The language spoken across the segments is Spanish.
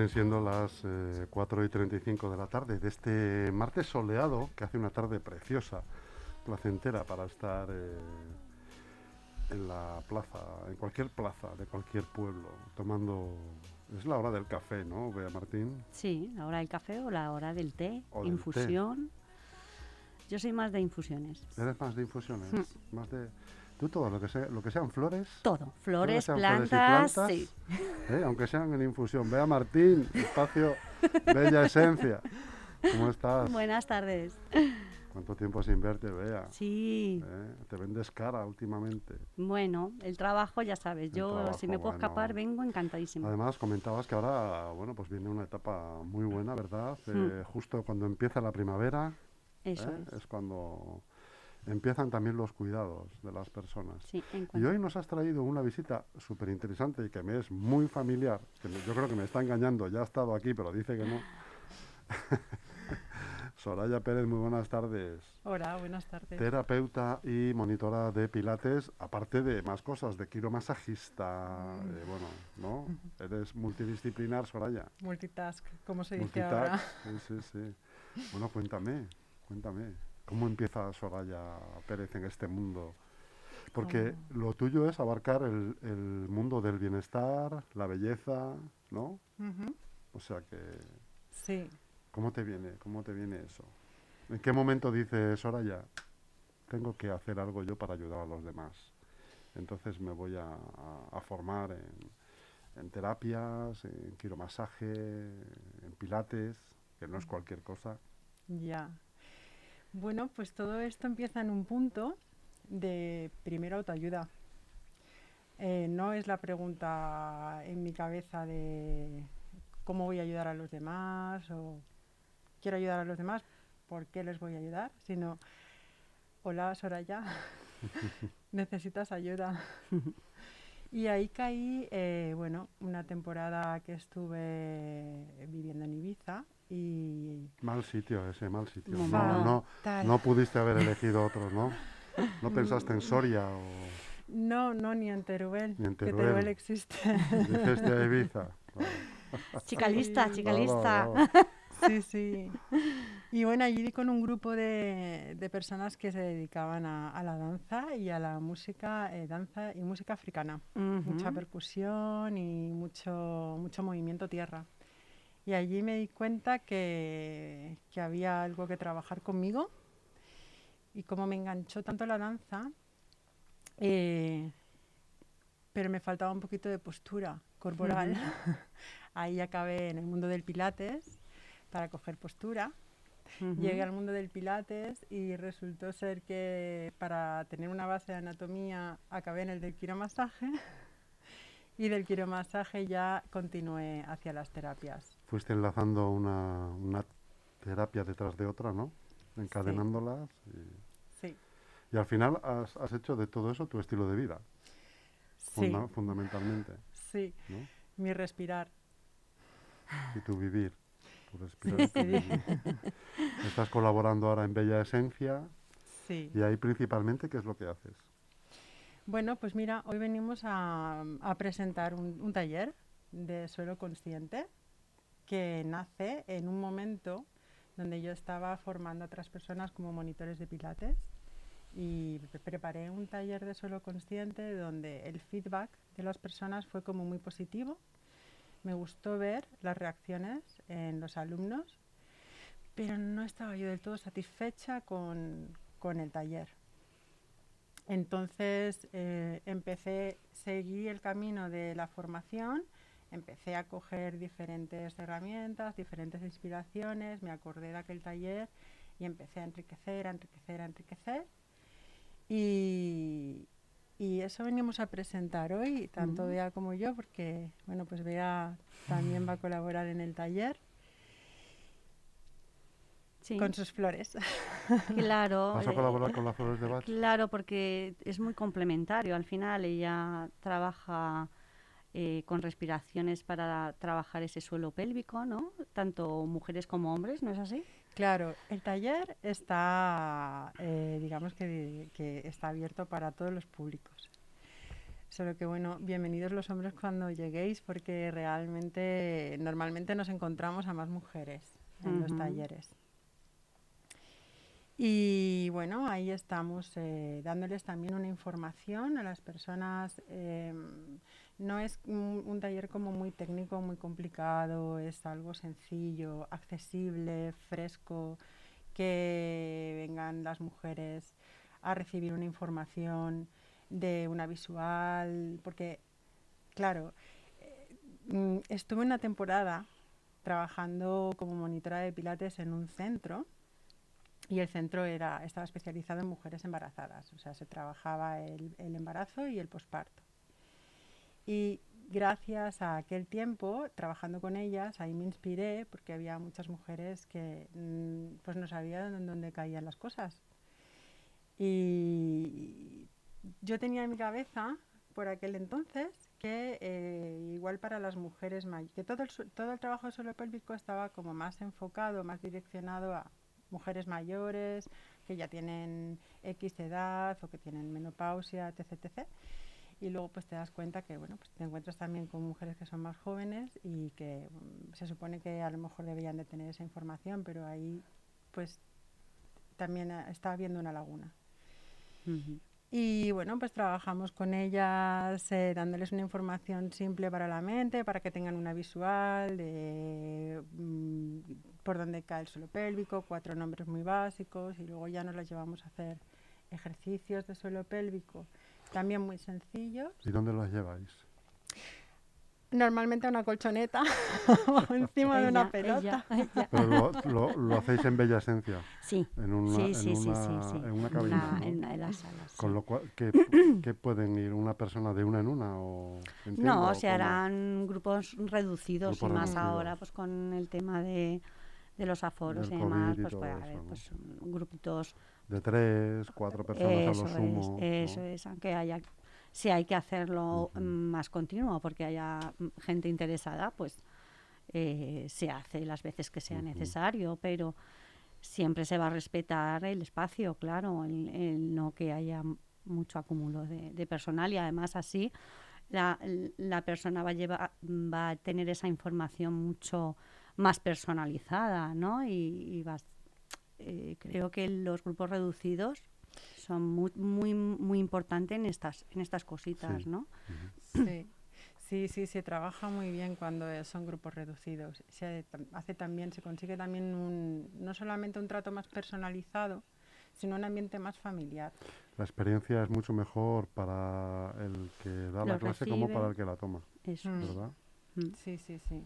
vienen siendo las eh, 4 y 35 de la tarde de este martes soleado, que hace una tarde preciosa, placentera para estar eh, en la plaza, en cualquier plaza de cualquier pueblo, tomando... Es la hora del café, ¿no, Bea Martín? Sí, la hora del café o la hora del té, O del infusión. Yo soy más de infusiones. ¿Eres más de infusiones? Mm. Más de... Tú todo, lo que, sea, lo que sean flores, Todo, flores, sean flores y plantas, sí. ¿eh? aunque sean en infusión. Bea Martín, espacio Bella Esencia. ¿Cómo estás? Buenas tardes. ¿Cuánto tiempo sin verte, Bea? Sí, ¿Eh? Te vendes cara últimamente. bueno, el trabajo ya sabes, El yo trabajo, si me puedo bueno. escapar vengo encantadísima. Además, comentabas que ahora, bueno, pues viene una etapa muy buena, ¿verdad? Mm. Eh, justo cuando empieza la primavera, Eso es. es cuando empiezan también los cuidados de las personas. Sí, Y hoy nos has traído una visita súper interesante y que me es muy familiar, que me- yo creo que me está engañando, ya ha estado aquí, pero dice que no. Soraya Pérez, muy buenas tardes. Hola, buenas tardes. Terapeuta y monitora de pilates, aparte de más cosas, de quiromasajista, Mm. eh, bueno, ¿no? Eres multidisciplinar, Soraya. Multitask, como se dice ahora. Multitask, sí, sí, sí. Bueno, cuéntame, cuéntame, ¿cómo empieza Soraya Pérez en este mundo? Porque Oh. lo tuyo es abarcar el, el mundo del bienestar, la belleza, ¿no? Ujú, O sea que, Sí, ¿cómo te viene? ¿Cómo te viene eso? ¿En qué momento dices, Soraya, tengo que hacer algo yo para ayudar a los demás? Entonces me voy a, a- a formar en, en terapias, en quiromasaje, en pilates, que no es cualquier cosa. ya. Bueno, pues todo esto empieza en un punto de primera autoayuda. Eh, no es la pregunta en mi cabeza de cómo voy a ayudar a los demás o quiero ayudar a los demás, ¿por qué les voy a ayudar? Sino, hola Soraya, necesitas ayuda. Y ahí caí, eh, bueno, una temporada que estuve viviendo en Ibiza y Mal sitio ese, mal sitio. No, No, no. pudiste haber elegido otro, ¿no? No pensaste en Soria o No, no, ni en Teruel, Ni en que Teruel. Teruel existe. dijiste a Ibiza. Vale. Chica lista, Sí. Sí, sí. Y bueno, allí di con un grupo de, de personas que se dedicaban a, a la danza y a la música, eh, danza y música africana. Mucha percusión y mucho, mucho movimiento tierra. Y allí me di cuenta que, que había algo que trabajar conmigo y como me enganchó tanto la danza, eh, pero me faltaba un poquito de postura corporal. Ahí acabé en el mundo del pilates para coger postura. Llegué al mundo del pilates y resultó ser que para tener una base de anatomía acabé en el del quiromasaje y del quiromasaje ya continué hacia las terapias. Fuiste enlazando una, una terapia detrás de otra, ¿no? Encadenándolas. Y, Sí, y al final has, has hecho de todo eso tu estilo de vida, sí, funda- fundamentalmente. sí, ¿no? mi respirar. Y tu vivir. Tu respirar y tu vivir. Estás colaborando ahora en Bella Esencia Sí. y ahí principalmente, ¿qué es lo que haces? Bueno, pues mira, hoy venimos a, a presentar un, un taller de suelo consciente que nace en un momento donde yo estaba formando a otras personas como monitores de pilates y pre- preparé un taller de suelo consciente donde el feedback de las personas fue como muy positivo. Me gustó ver las reacciones en los alumnos, pero no estaba yo del todo satisfecha con, con el taller. Entonces eh, empecé, seguí el camino de la formación, empecé a coger diferentes herramientas, diferentes inspiraciones, me acordé de aquel taller y empecé a enriquecer, a enriquecer, a enriquecer. Y, y eso venimos a presentar hoy, tanto Bea como yo, porque bueno, pues Bea también va a colaborar en el taller. Sí, con sus flores. claro. ¿Vas a eh, colaborar con las flores de Bach? Claro, porque es muy complementario. Al final ella trabaja eh, con respiraciones para trabajar ese suelo pélvico, ¿no? Tanto mujeres como hombres, ¿no es así? Claro, el taller está, eh, digamos que, que está abierto para todos los públicos. Solo que bueno, bienvenidos los hombres cuando lleguéis porque realmente normalmente nos encontramos a más mujeres en los talleres. Y bueno, ahí estamos eh, dándoles también una información a las personas. em, no es un, taller como muy técnico, muy complicado, es algo sencillo, accesible, fresco, que vengan las mujeres a recibir una información de una visual, porque, claro, eh, mm, estuve una temporada trabajando como monitora de pilates en un centro y el centro era, estaba especializado en mujeres embarazadas, o sea, se trabajaba el, el embarazo y el posparto. Y gracias a aquel tiempo, trabajando con ellas, ahí me inspiré porque había muchas mujeres que mm, pues no sabían en dónde caían las cosas. Y yo tenía en mi cabeza, por aquel entonces, que eh, igual para las mujeres mayores, que todo el, todo el trabajo de suelo pélvico estaba como más enfocado, más direccionado a mujeres mayores, que ya tienen X edad o que tienen menopausia, etc, etc. Y luego pues te das cuenta que bueno, pues te encuentras también con mujeres que son más jóvenes y que mm, se supone que a lo mejor deberían de tener esa información, pero ahí pues también está habiendo una laguna. Y bueno, pues trabajamos con ellas eh, dándoles una información simple para la mente, para que tengan una visual de mm, por dónde cae el suelo pélvico, cuatro nombres muy básicos y luego ya nos las llevamos a hacer ejercicios de suelo pélvico, también muy sencillos. ¿Y dónde las lleváis? Normalmente una colchoneta o encima de una pelota. ella, ella. Pero lo, lo- lo hacéis en Bella Esencia, Sí, en una, sí, en sí, sí, una, sí, sí. en una En cabina. la- ¿no? en la- en la sala, sí. Con lo cual, ¿qué, qué pueden ir una persona de una en una? O, entiendo, No, o se harán grupos reducidos Grupos y más reducidos. ahora pues con el tema de, de los aforos y demás, pues puede haber ¿no? pues, grupitos. De tres, cuatro personas Eso a lo es, sumo. ¿no? eso es, aunque haya, si hay que hacerlo más continuo porque haya gente interesada, pues eh, se hace las veces que sea necesario, pero siempre se va a respetar el espacio, claro, el, el no que haya mucho acúmulo de, de personal y además así la, la persona va a, llevar, va a tener esa información mucho más personalizada, ¿no? Y, y vas- eh, creo que los grupos reducidos son muy, muy, muy importantes en estas, en estas cositas, Sí. ¿no? Sí. Sí, sí, se trabaja muy bien cuando son grupos reducidos. Se hace también, se consigue también un, no solamente un trato más personalizado, sino un ambiente más familiar. La experiencia es mucho mejor para el que da la clase como para el que la toma, Eso. ¿verdad? Mm. Sí, sí, sí.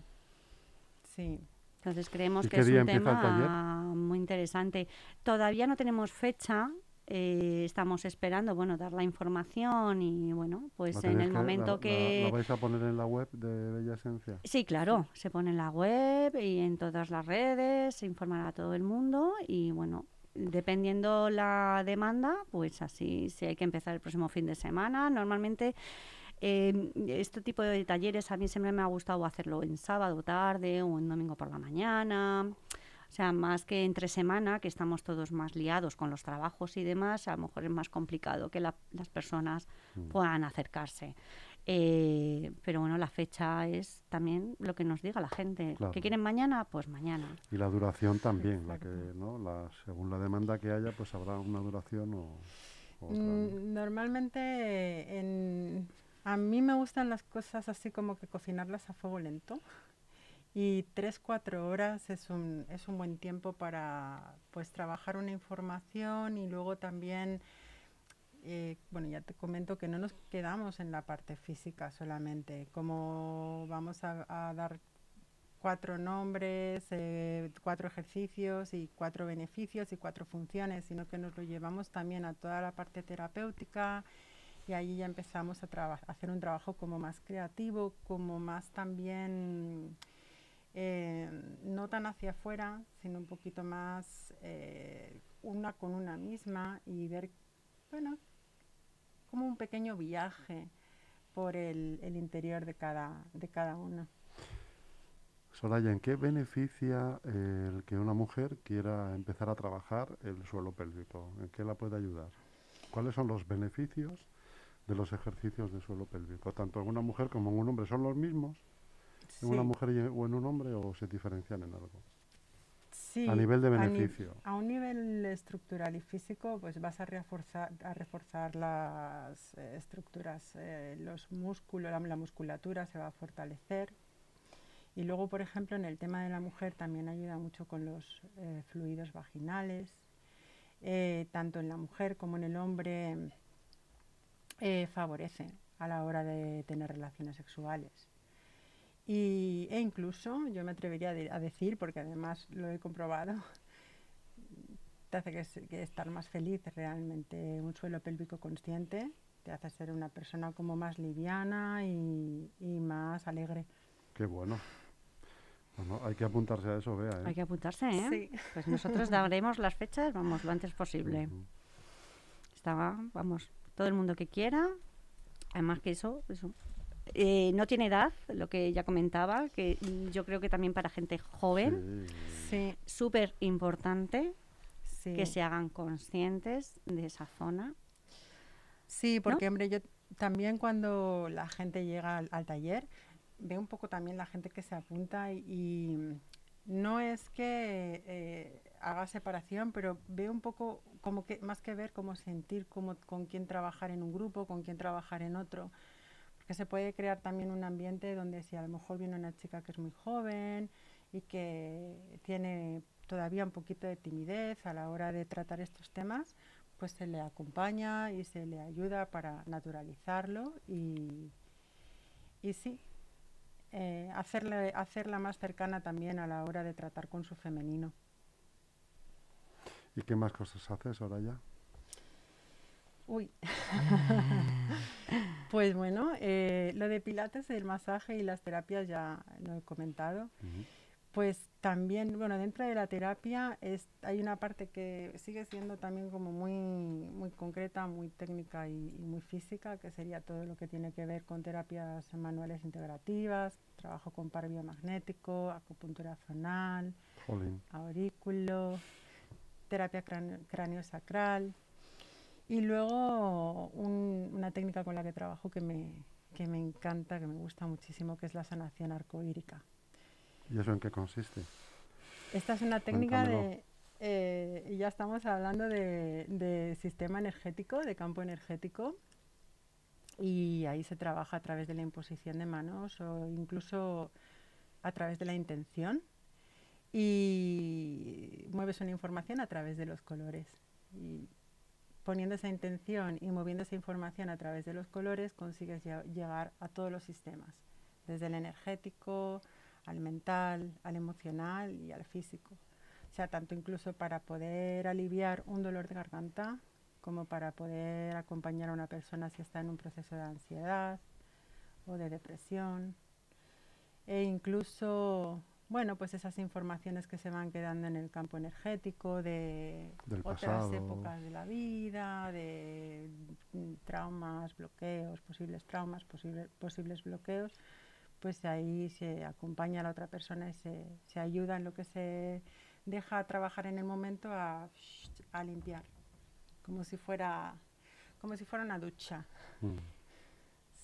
Sí. Entonces creemos ¿Y que es un tema muy interesante. Todavía no tenemos fecha, eh, estamos esperando, bueno, dar la información y bueno, pues ¿La en el momento la- que... la, vais a poner en la web de Bella Esencia? Sí, claro, se pone en la web y en todas las redes, se informará a todo el mundo y bueno, dependiendo la demanda, pues así, si hay que empezar el próximo fin de semana, normalmente eh, este tipo de talleres a mí siempre me ha gustado hacerlo en sábado tarde o en domingo por la mañana. O sea, más que entre semana, que estamos todos más liados con los trabajos y demás, a lo mejor es más complicado que la- las personas Mm. puedan acercarse. Eh, pero bueno, la fecha es también lo que nos diga la gente. Claro. ¿Que quieren mañana? Pues mañana. Y la duración también, la que. ¿no? La, según la demanda que haya, pues habrá una duración o, o otra, ¿no? Mm, Normalmente en- a mí me gustan las cosas así como que cocinarlas a fuego lento. Y tres, cuatro horas es un, es un buen tiempo para pues trabajar una información y luego también, eh, bueno, ya te comento que no nos quedamos en la parte física solamente, como vamos a, a dar cuatro nombres, eh, cuatro ejercicios y cuatro beneficios y cuatro funciones, sino que nos lo llevamos también a toda la parte terapéutica y ahí ya empezamos a, hacer un trabajo como más creativo, como más también eh, no tan hacia afuera, sino un poquito más eh, una con una misma y ver, bueno, como un pequeño viaje por el, el interior de cada, de cada uno. Soraya, ¿en qué beneficia eh, el que una mujer quiera empezar a trabajar el suelo pélvico? ¿En qué la puede ayudar? ¿Cuáles son los beneficios de los ejercicios de suelo pélvico? Tanto en una mujer como en un hombre, ¿son los mismos en una Sí. mujer y- o en un hombre o se diferencian en algo? Sí, A nivel de beneficio. A, un nivel estructural y físico, pues vas a reforzar, a reforzar las eh, estructuras, eh, los músculos, la, la musculatura se va a fortalecer. Y luego, por ejemplo, en el tema de la mujer también ayuda mucho con los eh, fluidos vaginales. Tanto en la mujer como en el hombre eh, favorece a la hora de tener relaciones sexuales. Y, e incluso, yo me atrevería a de- a decir, porque además lo he comprobado, te hace que, estar más feliz realmente. Un suelo pélvico consciente te hace ser una persona como más liviana y, y más alegre. Qué bueno. Bueno, hay que apuntarse a eso, vea. ¿eh? Hay que apuntarse, ¿eh? Sí. Pues nosotros daremos las fechas, vamos, lo antes posible. Está, vamos, todo el mundo que quiera. Además que eso, eso. eh, no tiene edad, lo que ya comentaba, que yo creo que también para gente joven. Sí, súper importante sí. que se hagan conscientes de esa zona. Sí, porque hombre, yo también cuando la gente llega al, al taller, veo un poco también la gente que se apunta y, y no es que eh, haga separación, pero veo un poco como que más que ver, como sentir cómo, con quién trabajar en un grupo, con quién trabajar en otro. Porque se puede crear también un ambiente donde si a lo mejor viene una chica que es muy joven y que tiene todavía un poquito de timidez a la hora de tratar estos temas, pues se le acompaña y se le ayuda para naturalizarlo y, y sí, eh, hacerla más cercana también a la hora de tratar con su femenino. ¿Y qué más cosas haces, Soraya? Uy. pues bueno, eh, lo de pilates, el masaje y las terapias ya lo he comentado. Pues también, bueno, dentro de la terapia es, hay una parte que sigue siendo también como muy, muy concreta, muy técnica y, y muy física, que sería todo lo que tiene que ver con terapias manuales integrativas, trabajo con par biomagnético, acupuntura zonal, Jolín. aurículo, terapia cráneo, cráneo-sacral. Y luego un- una técnica con la que trabajo que me, que me encanta, que me gusta muchísimo, que es la sanación arcoírica. ¿Y eso en qué consiste? Esta es una técnica Cuéntamelo. de, eh, ya estamos hablando de, de sistema energético, de campo energético, y ahí se trabaja a través de la imposición de manos o incluso a través de la intención, y mueves una información a través de los colores. Y poniendo esa intención y moviendo esa información a través de los colores consigues lle- llegar a todos los sistemas, desde el energético, al mental, al emocional y al físico. O sea, tanto incluso para poder aliviar un dolor de garganta como para poder acompañar a una persona si está en un proceso de ansiedad o de depresión. E incluso, bueno, pues esas informaciones que se van quedando en el campo energético de Del otras pasado. épocas de la vida, de mm, traumas, bloqueos, posibles traumas, posible- posibles bloqueos, pues ahí se acompaña a la otra persona y se, se ayuda en lo que se deja trabajar en el momento a, a limpiar, como si fuera como si fuera una ducha, Mm.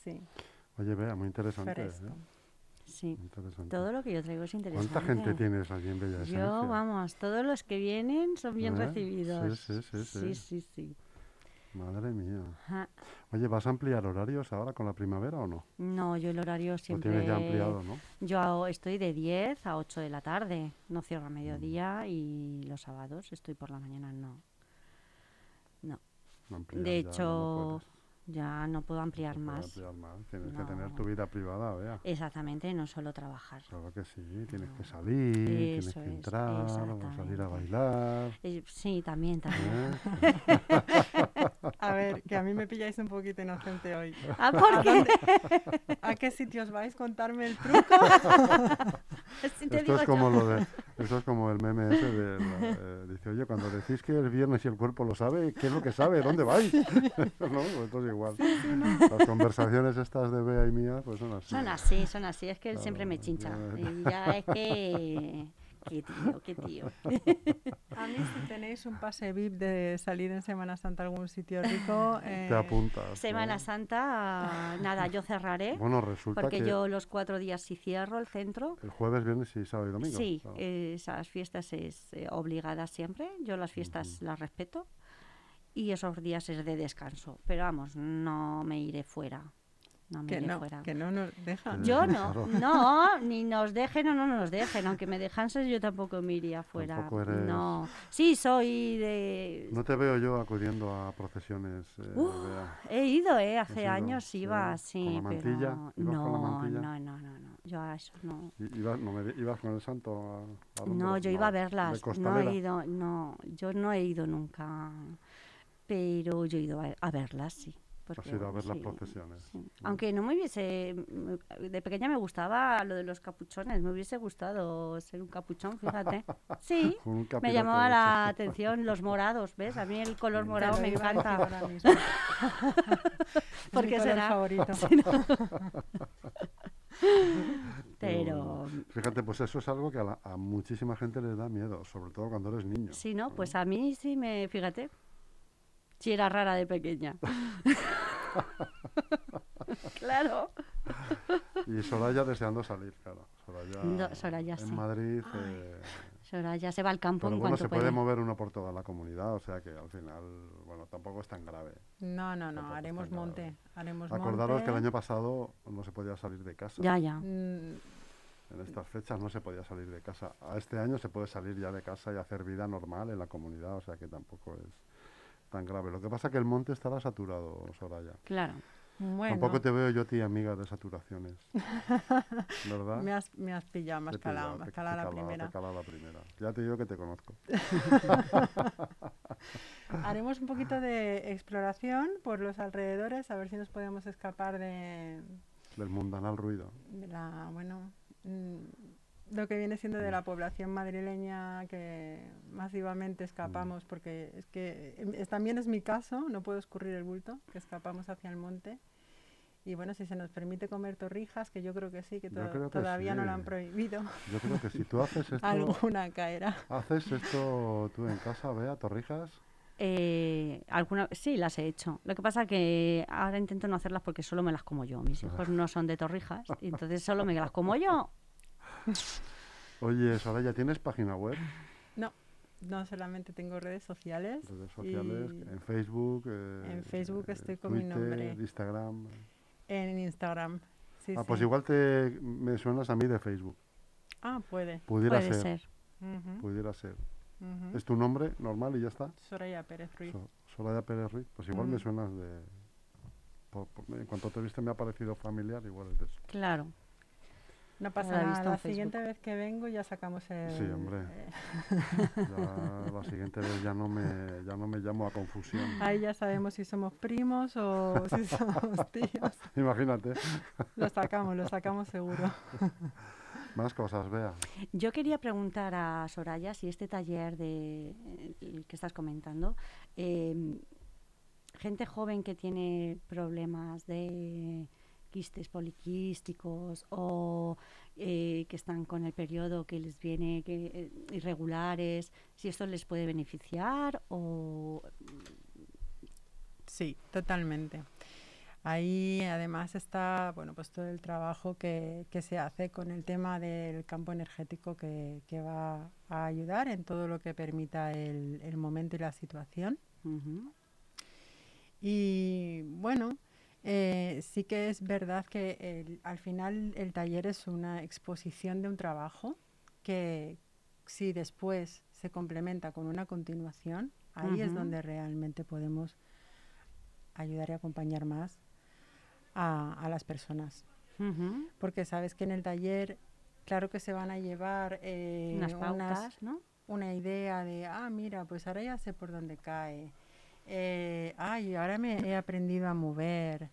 sí, Oye, vea, muy interesante. fresco. ¿eh? Sí. Todo lo que yo traigo es interesante. ¿Cuánta gente tienes en? Yo, vamos, todos los que vienen son bien ¿Eh? recibidos. Sí, sí, sí, sí. sí, sí, sí. Madre mía. Ajá. Oye, ¿vas a ampliar horarios ahora con la primavera o no? No, yo el horario Lo siempre... tienes ya ampliado, ¿no? Yo estoy de 10 a 8 de la tarde, no cierro a Mm. mediodía y los sábados estoy por la mañana, no. Ampliar De ya no hecho. Ya no puedo ampliar No más. ampliar más. Tienes que tener No. tu vida privada, vea. Exactamente, no solo trabajar. Claro que sí, tienes que No. salir, tienes Eso que es, entrar, o salir a bailar. Eh, sí, también, también. ¿eh? A ver, que a mí me pilláis un poquito inocente hoy. Ah, ¿por qué? ¿A qué sitios vais? Contarme el truco. Así te Esto digo es como lo de, esto es como el meme ese de, la- eh, dice, oye, cuando decís que es viernes y el cuerpo lo sabe, ¿qué es lo que sabe? ¿Dónde vais? ¿No? Pues esto es igual. Las conversaciones estas de Bea y mía, pues son así. Son así, son así. Es que él siempre me chincha. ya- Y ya es que... Qué tío, qué tío. A mí si tenéis un pase VIP de salir en Semana Santa a algún sitio rico, Te eh, apuntas. Semana ¿no? Santa, nada, yo cerraré. Bueno, resulta Porque que yo los cuatro días sí cierro el centro. el jueves, viernes y sábado y domingo. Sí, claro. eh, esas fiestas es eh, obligada siempre. Yo las fiestas las respeto. Y esos días es de descanso. Pero vamos, no me iré fuera. No me que iré no, fuera. que no nos dejan. Yo no, no, ni nos dejen o no nos dejen, aunque me dejanses yo tampoco me iría fuera. Tampoco eres- No, sí soy de... No te veo yo acudiendo a procesiones. eh. He ido, ¿eh? ¿Has Hace ido? años Sí, iba, con sí, la pero ibas con la no, mantilla. no, no, no, no, yo a eso no. Ibas, no me di- ibas con el santo a, a No, yo iba a verlas, no he ido, no, yo no he ido nunca, pero yo he ido a, a verlas, sí. Has porque, ido a ver las procesiones. sí. Aunque no me hubiese, mm, de pequeña me gustaba lo de los capuchones, me hubiese gustado ser un capuchón, fíjate. Sí, me llamaba la atención los morados, ¿ves? A mí el color morado me encanta. ahora mismo. ¿Por Mi qué color será? favorito. Pero. Fíjate, pues eso es algo que a, la- a muchísima gente les da miedo, sobre todo cuando eres niño. sí, ¿no? Pues a mí sí me, fíjate, sí era rara de pequeña. claro. Y Soraya deseando salir, claro. Soraya, No, Soraya, en sí. Madrid. eh, Soraya se va al campo pero en bueno, cuanto se puede. puede mover uno por toda la comunidad, o sea que al final, bueno, tampoco es tan grave. No, no, no, Tampoco haremos grave. monte. Haremos Acordaros que el monte. año pasado no se podía salir de casa. Ya, ya. Mm, En estas fechas no se podía salir de casa. A este año se puede salir ya de casa y hacer vida normal en la comunidad, o sea que tampoco es tan grave. Lo que pasa es que el monte estará saturado, Soraya. Claro. Bueno, Tampoco te veo yo a ti amiga de saturaciones. ¿Verdad? me has, me has pillado, me has calado, me has calado la te primera. calado la primera. Ya te digo que te conozco. Haremos un poquito de exploración por los alrededores, a ver si nos podemos escapar de, Del mundanal ruido. la, bueno, mm, lo que viene siendo de la población madrileña que masivamente escapamos, porque es que es- también es mi caso, no puedo escurrir el bulto, que escapamos hacia el monte. Y bueno, si se nos permite comer torrijas, que yo creo que sí, que, to- todavía no lo han prohibido, Yo creo que si tú haces esto, alguna caerá. haces esto tú en casa, vea, torrijas. Eh, alguna, sí, las he hecho. Lo que pasa que ahora intento no hacerlas porque solo me las como yo. Mis hijos no son de torrijas, y entonces solo me las como yo. Oye, Soraya, ¿tienes página web? No, no solamente tengo redes sociales. Redes sociales, y en Facebook. eh, En Facebook eh, estoy con mi nombre. Instagram. en Instagram. Sí, ah, pues igual te me suenas a mí de Facebook. Ah, puede. Pudiera Puede ser, pudiera ser. ¿Es tu nombre normal y ya está? Soraya Pérez Ruiz. So- Soraya Pérez Ruiz. Pues igual me Mm. suenas de... por- por- en cuanto te viste me ha parecido familiar, igual es de eso. Claro. No pasa la he nada. La Facebook. siguiente vez que vengo ya sacamos el. Sí, hombre. eh, Ya la siguiente vez ya no me, ya no me llamo a confusión. ahí ya sabemos si somos primos o si somos tíos. Imagínate. Lo sacamos, lo sacamos seguro. Más cosas, vea. Yo quería preguntar a Soraya si este taller de, eh, el que estás comentando, eh, gente joven que tiene problemas de quistes poliquísticos o eh, que están con el periodo que les viene que, eh, irregulares, si esto les puede beneficiar o Sí, totalmente. Ahí además está bueno pues todo el trabajo que, que se hace con el tema del campo energético que, que va a ayudar en todo lo que permita el, el momento y la situación. Y bueno, eh, sí que es verdad que el- al final el taller es una exposición de un trabajo que si después se complementa con una continuación, ahí es donde realmente podemos ayudar y acompañar más a, a las personas. Porque sabes que en el taller, claro que se van a llevar eh, unas unas- pautas, ¿no? una idea de, ah, mira, pues ahora ya sé por dónde cae. Eh, ay, ahora me he aprendido a mover.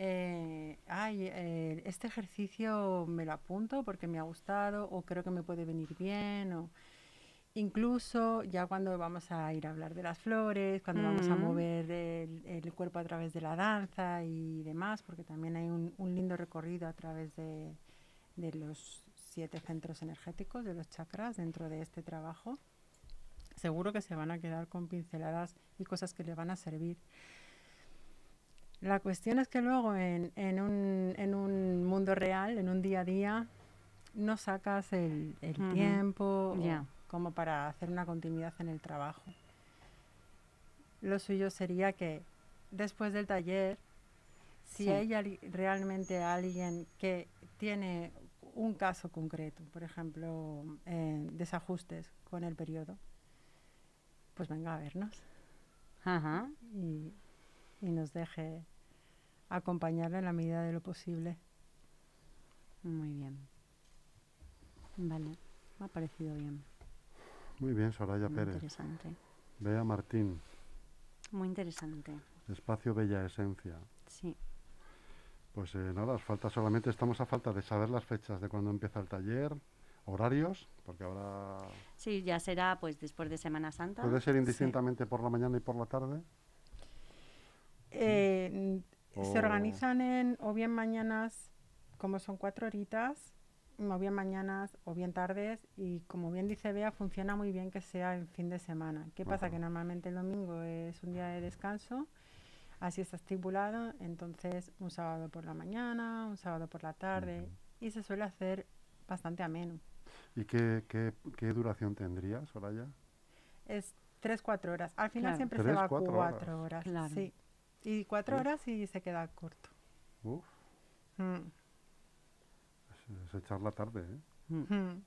eh, ay, eh, este ejercicio me lo apunto porque me ha gustado o creo que me puede venir bien o incluso ya cuando vamos a ir a hablar de las flores, cuando vamos a Mm. mover el, el cuerpo a través de la danza y demás, porque también hay un, un lindo recorrido a través de, de los siete centros energéticos, de los chakras dentro de este trabajo. Seguro que se van a quedar con pinceladas y cosas que le van a servir. La cuestión es que luego en, en un, en un mundo real, en un día a día, no sacas el, el tiempo como para hacer una continuidad en el trabajo. Lo suyo sería que después del taller, si Sí. hay realmente alguien que tiene un caso concreto, por ejemplo, eh, desajustes con el periodo, pues venga a vernos Ajá. y, y nos deje acompañarle en la medida de lo posible. Muy bien. Vale, me ha parecido bien. Muy bien, Soraya Muy Pérez. interesante. Bea Martín, Muy interesante. Espacio Bella Esencia. Sí. Pues eh, nada, os falta solamente, estamos a falta de saber las fechas de cuando empieza el taller, horarios, porque ahora Sí, ya será pues después de Semana Santa. puede ser indistintamente por la mañana y por la tarde. Eh, Se organizan en o bien mañanas, como son cuatro horitas, o bien mañanas o bien tardes, y como bien dice Bea, funciona muy bien que sea en fin de semana. ¿Qué pasa? Ajá. Que normalmente el domingo es un día de descanso, así está estipulado, entonces un sábado por la mañana, un sábado por la tarde, y se suele hacer bastante ameno. ¿Y qué, qué, qué duración tendría, Soraya? Es tres, cuatro horas. Al final Claro. siempre se va a cuatro cuatro horas. horas. Claro. Sí. Y cuatro Uf. horas y se queda corto. Uf, Mm, es, es echar la tarde, ¿eh? Mm. mm.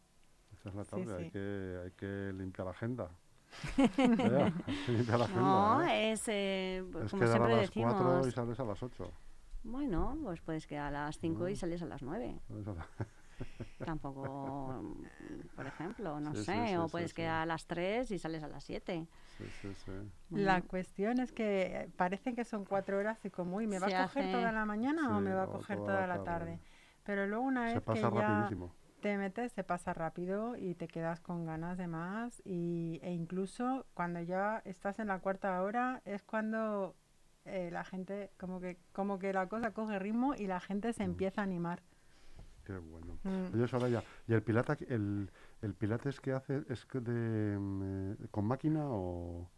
Echar la Sí, tarde, Hay, sí. que, hay que limpiar la agenda. Bea, hay que limpiar la agenda. No, ¿eh? es eh, Es como quedar a siempre las 4 decimos. y sales a las 8. Bueno, pues puedes quedar a las 5 y Mm. sales a las 9. Tampoco, por ejemplo, no Sí, sé, sí, o sí, puedes sí. quedar a las 3 y sales a las 7. Sí, sí, sí. La cuestión es que eh, parece que son cuatro horas y como, uy, ¿me va Se a coger hace- toda la mañana o me va a coger toda toda, la la tarde. tarde? Pero luego una Se vez que pasa ya rapidísimo. te metes, se pasa rápido y te quedas con ganas de más y, e incluso cuando ya estás en la cuarta hora es cuando eh, la gente, como que, como que la cosa coge ritmo y la gente se Mm. empieza a animar. Qué bueno. Mm. Oye, Soraya, ¿y el, pilata, el, el pilates que hace es que de, mm, eh, con máquina o,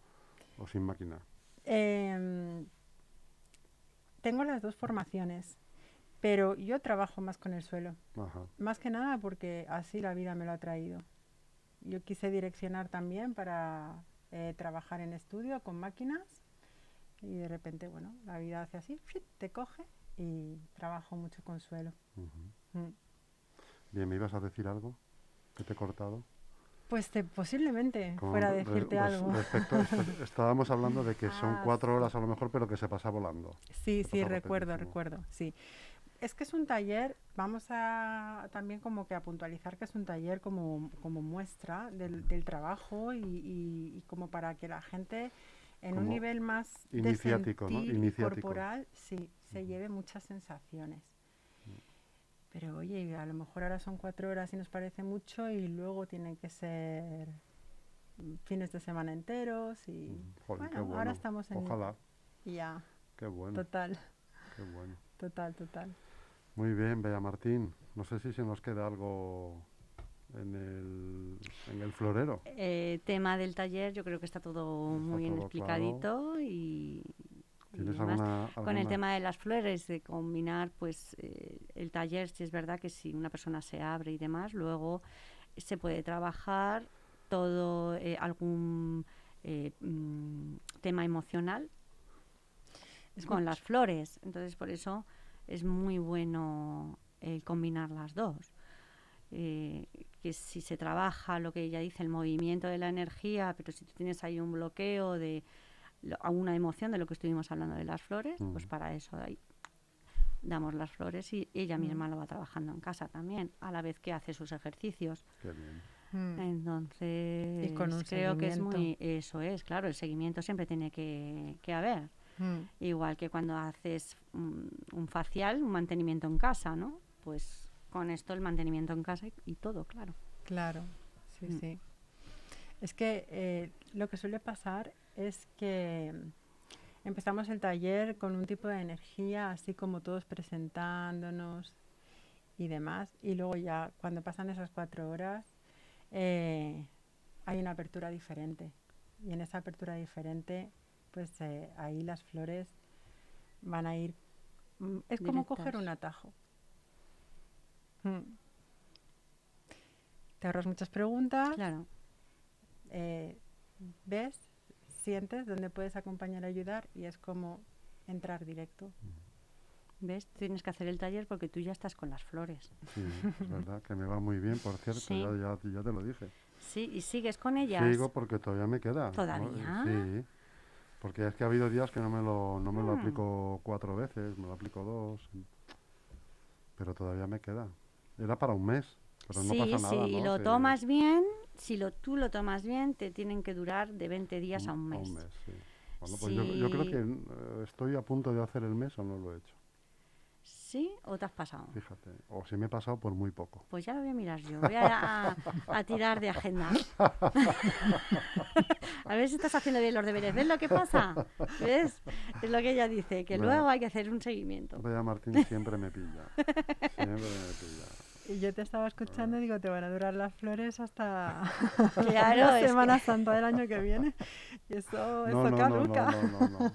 o sin máquina? Em, tengo las dos formaciones, pero yo trabajo más con el suelo. Ajá. Más que nada porque así la vida me lo ha traído. Yo quise direccionar también para eh, trabajar en estudio con máquinas y de repente, bueno, la vida hace así, te coge y trabajo mucho con suelo. Mm. Bien, ¿me ibas a decir algo? ¿Que te he cortado? Pues te- posiblemente Con fuera a decirte res- algo. respecto esto, estábamos hablando de que son Ah, cuatro horas a lo mejor, pero que se pasa volando. Sí, Se sí, recuerdo, rapidísimo. recuerdo, sí. Es que es un taller, vamos a también como que a puntualizar que es un taller como, como muestra del, del trabajo y, y- y como para que la gente en un nivel más de iniciático, ¿no? sentir Iniciático. corporal, sí, se lleve muchas sensaciones. Pero oye, a lo mejor ahora son cuatro horas y nos parece mucho y luego tienen que ser fines de semana enteros y Mm, bueno, bueno. ahora estamos en Ojalá, ya, qué bueno, total, qué bueno. total, total. Muy bien, Bea Martín. No sé si se nos queda algo en el, en el florero. eh, tema del taller, yo creo que está todo Está muy bien explicadito y ¿Tienes demás. alguna, Con el tema de las flores, de combinar pues eh, el taller, si es verdad que si una persona se abre y demás, luego se puede trabajar todo eh, algún eh, mm, tema emocional Es con mucho- las flores. Entonces, por eso es muy bueno el combinar las dos. Eh, que si se trabaja lo que ella dice, el movimiento de la energía, pero si tú tienes ahí un bloqueo de lo- a una emoción de lo que estuvimos hablando de las flores, pues Mm. para eso ahí damos las flores y ella Mm. misma lo va trabajando en casa también, a la vez que hace sus ejercicios. Qué bien. Mm. Entonces, con un creo que es muy, eso es, claro, el seguimiento siempre tiene que, que haber. Mm, Igual que cuando haces un, un facial, un mantenimiento en casa, ¿no? Pues con esto el mantenimiento en casa y, y todo, claro. Claro, sí, Mm. sí. Es que eh, lo que suele pasar es que mm, empezamos el taller con un tipo de energía, así como todos presentándonos y demás, y luego ya cuando pasan esas cuatro horas eh, hay una apertura diferente. Y en esa apertura diferente, pues eh, ahí las flores van a ir... mm, Es como coger un atajo. Mm. Te ahorras muchas preguntas, Claro. eh, ves, sientes dónde puedes acompañar y ayudar y es como entrar directo. ¿Ves? Tienes que hacer el taller porque tú ya estás con las flores. Sí, es verdad, que me va muy bien, por cierto, Sí. ya, ya, ya te lo dije. Sí, y sigues con ellas. Sigo porque todavía me queda. ¿no? ¿Todavía? Sí, porque es que ha habido días que no me lo, no me lo Mm. aplico cuatro veces, me lo aplico dos, pero todavía me queda. Era para un mes, pero no sí, pasa nada, si ¿no? lo tomas bien, si lo, tú lo tomas bien, te tienen que durar de 20 días a un mes. sí. Bueno, pues yo, yo creo que eh, estoy a punto de hacer el mes o no lo he hecho, ¿Sí o te has pasado? fíjate. O si me he pasado por muy poco. Pues ya lo voy a mirar yo. Voy a, a- a tirar de agenda. a ver si estás haciendo bien los deberes. ¿Ves lo que pasa? ¿Ves? Es lo que ella dice, que luego hay que hacer un seguimiento. Martín siempre me pilla. Siempre me pilla. Y yo te estaba escuchando y digo, te van a durar las flores hasta Claro, la que- Semana Santa del año que viene. Y eso, eso No, no, no, caduca. no, no, no, no.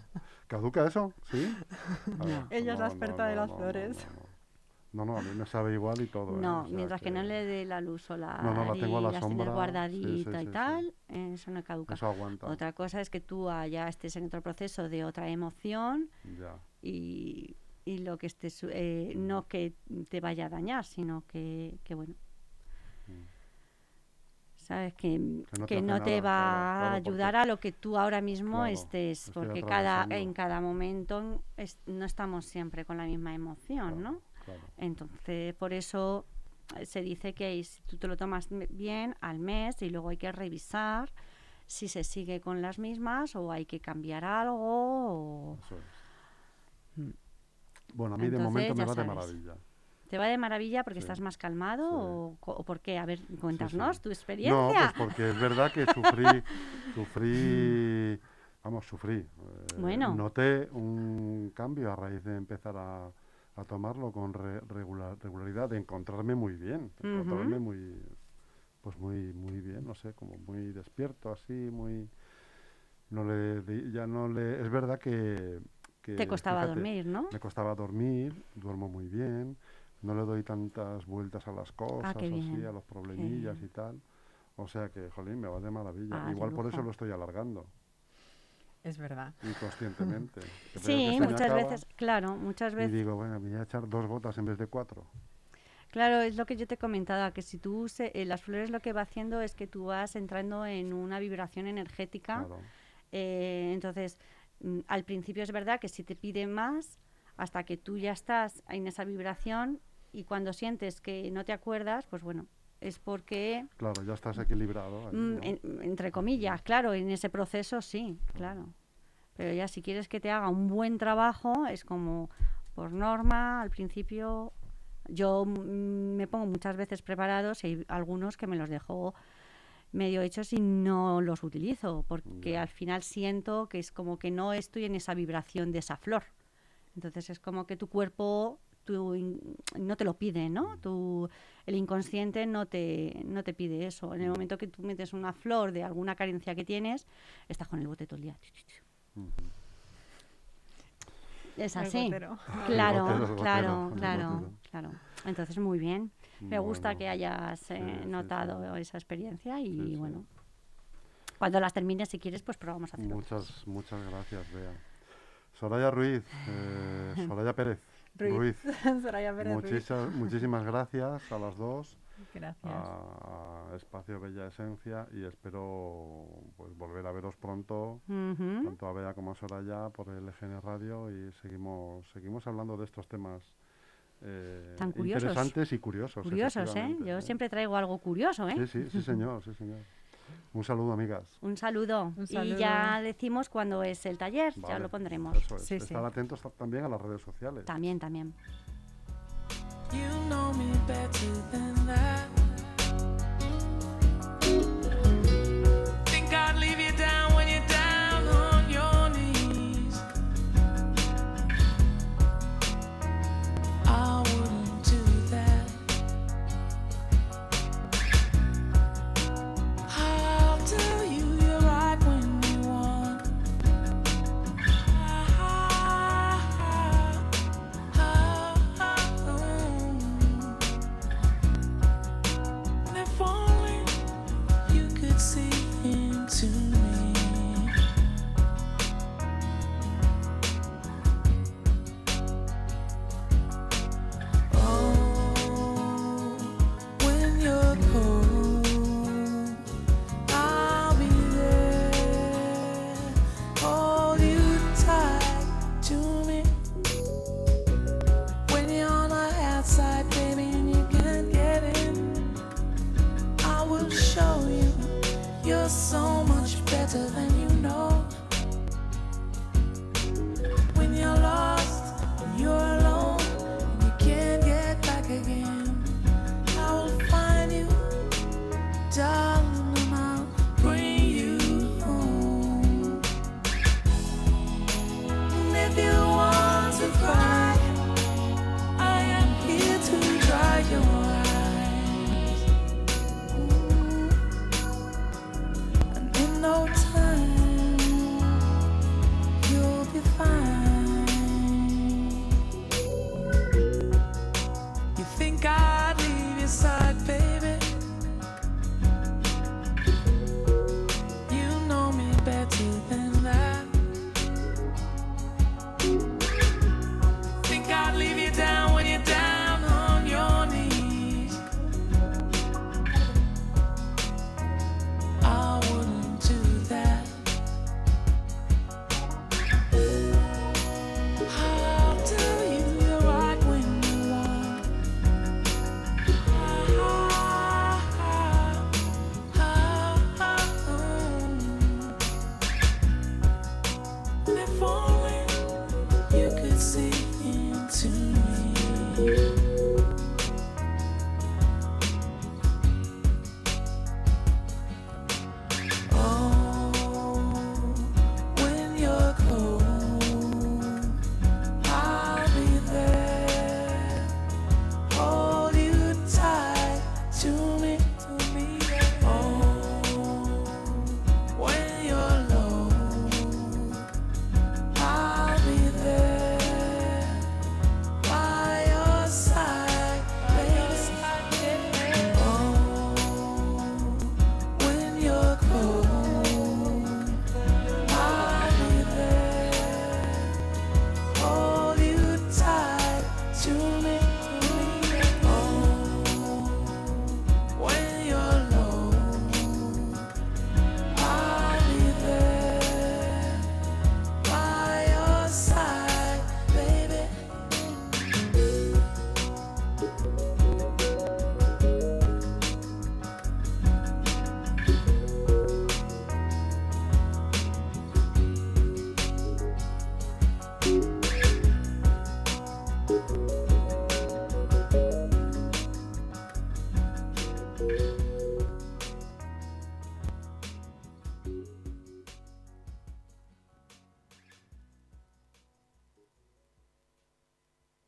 ¿Caduca eso? ¿Sí? Ver, Ella es la experta de las flores. No, no, no, a mí me sabe igual y todo. ¿eh? No, O sea mientras que no le dé la luz solar No, no, la tengo a y la las sombra, sí, guardadita sí, y sí, tal, eso no caduca. Eso aguanta. Otra cosa es que tú ya estés en otro proceso de otra emoción Ya. y, y lo que estés, eh, no que te vaya a dañar, sino que, que bueno, sabes que, Mm. Que no te que hace no te nada, va claro, a ayudar a lo que tú ahora mismo Claro, estés, porque cada en cada momento es- no estamos siempre con la misma emoción, Claro, ¿no? Entonces, por eso eh, se dice que si tú te lo tomas bien al mes y luego hay que revisar si se sigue con las mismas o hay que cambiar algo. o- Eso es. Mm. Bueno, a mí de momento me va de maravilla. ¿Te va de maravilla porque Sí, estás más calmado sí. o, o por qué? A ver, cuéntanos sí. tu No, experiencia. pues porque es verdad que sufrí, sufrí, vamos, sufrí. eh, Bueno. Noté un cambio a raíz de empezar a, a tomarlo con re- regular- regularidad, de encontrarme muy bien, de encontrarme muy, pues muy, muy bien, no sé, como muy despierto, así, muy, no le, ya no le, es verdad que, que, Te costaba fíjate, dormir, ¿no? Me costaba dormir, duermo muy bien, no le doy tantas vueltas a las cosas, Ah, así, a los problemillas y tal. O sea que, jolín, me va de maravilla. Ah, de Igual por eso lo estoy alargando, Es verdad. inconscientemente. Sí, muchas veces, claro, muchas Y veces. digo, bueno, me voy a echar dos gotas en vez de cuatro. Claro, es lo que yo te comentaba, que si tú, se- eh, las flores lo que va haciendo es que tú vas entrando en una vibración energética. Claro. eh, entonces, al principio es verdad que si te pide más, hasta que tú ya estás en esa vibración y cuando sientes que no te acuerdas, pues bueno, es porque, Claro, ya estás equilibrado. ahí, mm, ¿no? en- entre comillas, claro, en ese proceso sí, claro. Pero ya si quieres que te haga un buen trabajo, es como, por norma, al principio, yo mm, me pongo muchas veces preparados y hay algunos que me los dejo medio hechos y no los utilizo, porque al final siento que es como que no estoy en esa vibración de esa flor. Entonces es como que tu cuerpo tu in- no te lo pide, ¿no? Tu, el inconsciente no te, no te pide eso. En el momento que tú metes una flor de alguna carencia que tienes, estás con el bote todo el día. Es así. Claro, claro, claro, claro. Entonces, muy bien. Me gusta Bueno, que hayas eh, sí, notado sí. esa experiencia y Sí, sí. bueno, cuando las termines, si quieres, pues probamos a hacer otras. Muchas, muchas gracias, Bea. Soraya Ruiz, eh, Soraya Pérez. Ruiz. Soraya Pérez Ruiz. Muchísimas, muchísimas gracias a las dos, Gracias. a, a Espacio Bella Esencia y espero pues, volver a veros pronto, tanto a Bea como a Soraya por el EGN Radio y seguimos, seguimos hablando de estos temas eh, Tan curiosos. interesantes y curiosos. Curiosos, ¿eh? Yo siempre traigo algo curioso, ¿eh? Sí, sí, sí, señor, sí, señor. Un saludo, amigas. Un saludo. Un Y saludo. ya decimos cuándo es el taller, ya lo pondremos. Eso es. Sí, Estar sí. atentos ta- también a las redes sociales. También, también. You know me